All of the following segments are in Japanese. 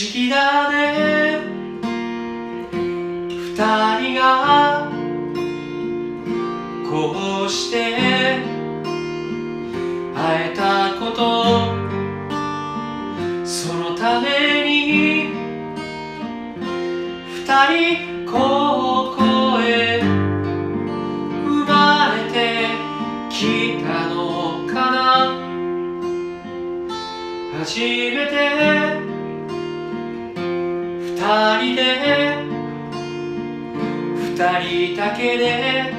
思議だね。二人がこうして会えたこと。そのために二人ここへ生まれてきたのかな。初めて人で。二人だけで。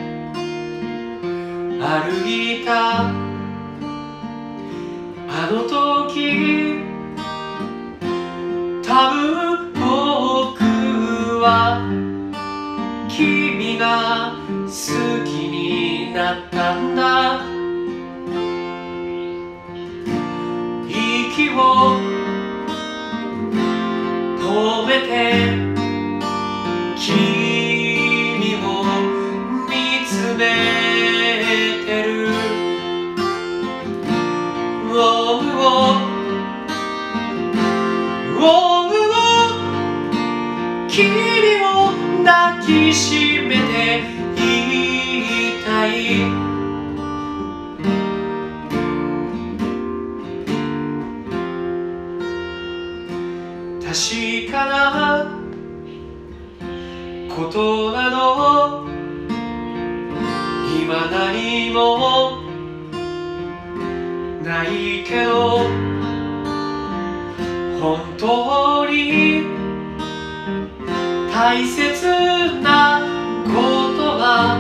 歩いた。あの時。多分僕は。君が好きになったんだ。君を抱きしめていたい。確かなことなど今何もないけど本当に大切なことは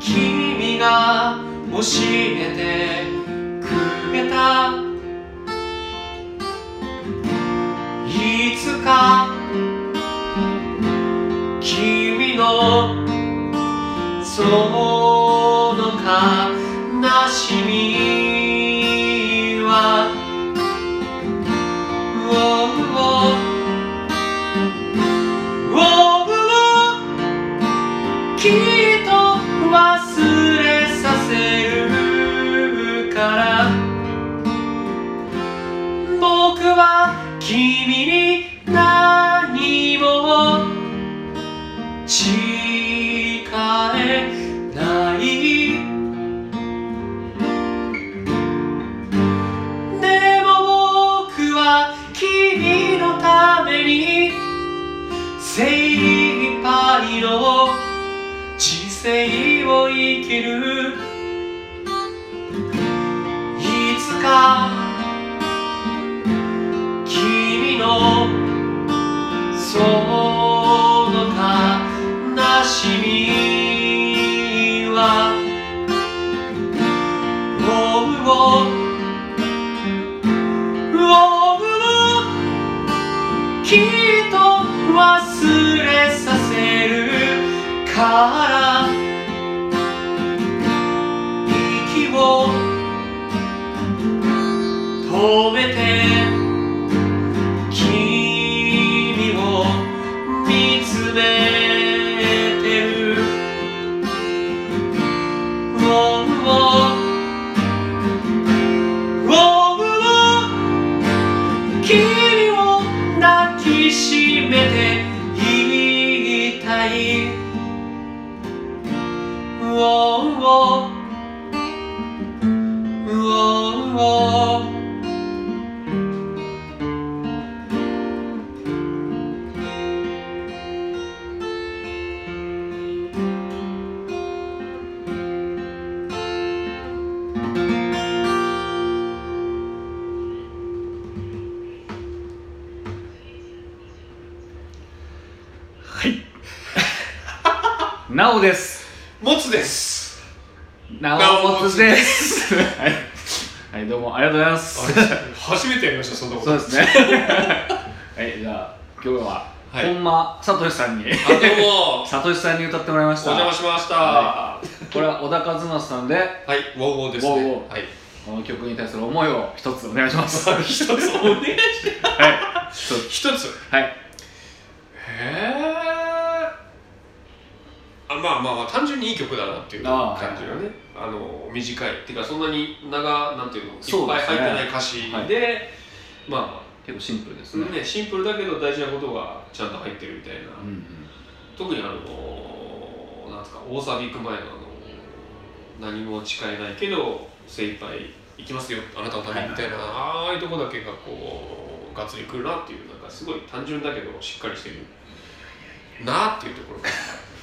君が教えてくれた。いつか君のその悲しみ君に何も誓えない。でも僕は君のために精一杯の人生を生きる。その悲しみは Oh, oh きっと忘れさせるから息を止め oh, oh なおです。もつです。なおもつです。はい、はい、どうもありがとうございます。初めてやりましたそんなこと。そうですね。はいじゃあ今日は、はい。本間さとしさんに。あどうも。さとしさんに歌ってもらいました。お邪魔しました。ははこれは小田和正さんでい、ウォーウォーですね。ウォーウォー。はい。この曲に対する思いを一つお願いします。一つお願いしてはい。一つ？はいへえあまあまあまあ単純にいい曲だなっていう感じがねあの短い。っていうかそんなに長なんていうのいっぱい入ってない歌詞で、まあ結構シンプルですね、ね、シンプルだけど大事なことがちゃんと入ってるみたいな、うんうん。特にあのなんですか大サビ行く前のあの何も誓えないけど精一杯行きますよあなたのためにみたいな、ああいうとこだけがこうがっつりくるなっていうなんかすごい単純だけどしっかりしてるなっていうところが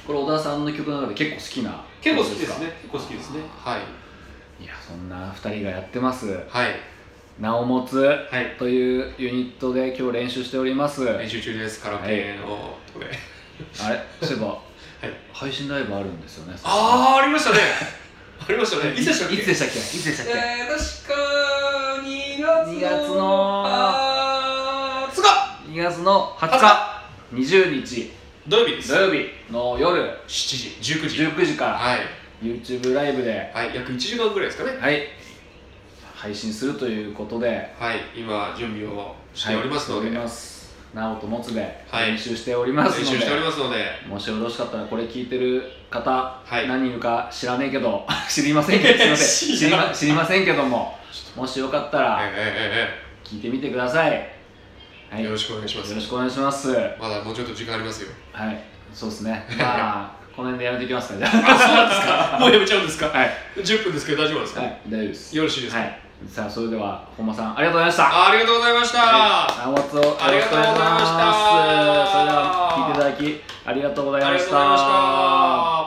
これ小田さんの曲の中で結構好きな結構好きです曲ね結構好きですね。はい。いやそんな2人がやってます。はい「なおもつはい」というユニットで今日練習しております。練習中です。カラオケのとこで、あれそういえば、い。配信ライブあるんですよね。ああありましたね。ありましたね。いつでしたっけ？いつでしたっけ？いつでしたっけ、えー、確か2月2月のあーつか。2月の20日20日土曜日です。土曜日の夜7時。19時。19時から。はい、YouTube ライブで。はい、約1時間ぐらいですかね。はい。配信するということで。はい。今準備をしておりますので、はい。ますなおともつではい。練習しておりますので、練習しておりますので。もしよろしかったらこれ聞いてる方、はい。何人いるか知らねえけど。知りませんけど。すいません。知知りませんけども。もしよかったえらえ。聞いてみてください、はい、ええよろしくお願いします。よろしくお願いします。はまだもうちょっと時間ありますよ。い。そうですね。まあこの辺でやめていきますか。じ ゃあそうなんですか。もうやめちゃうんですか。あはい、10分ですけど大丈夫ですか、はい、大丈夫です。よろしいですか、はい。さあそれでは本間さんありがとうございました。あありがとうございました、ありがとうございました。それでは聞いていただきありがとうございましありがとうございましたた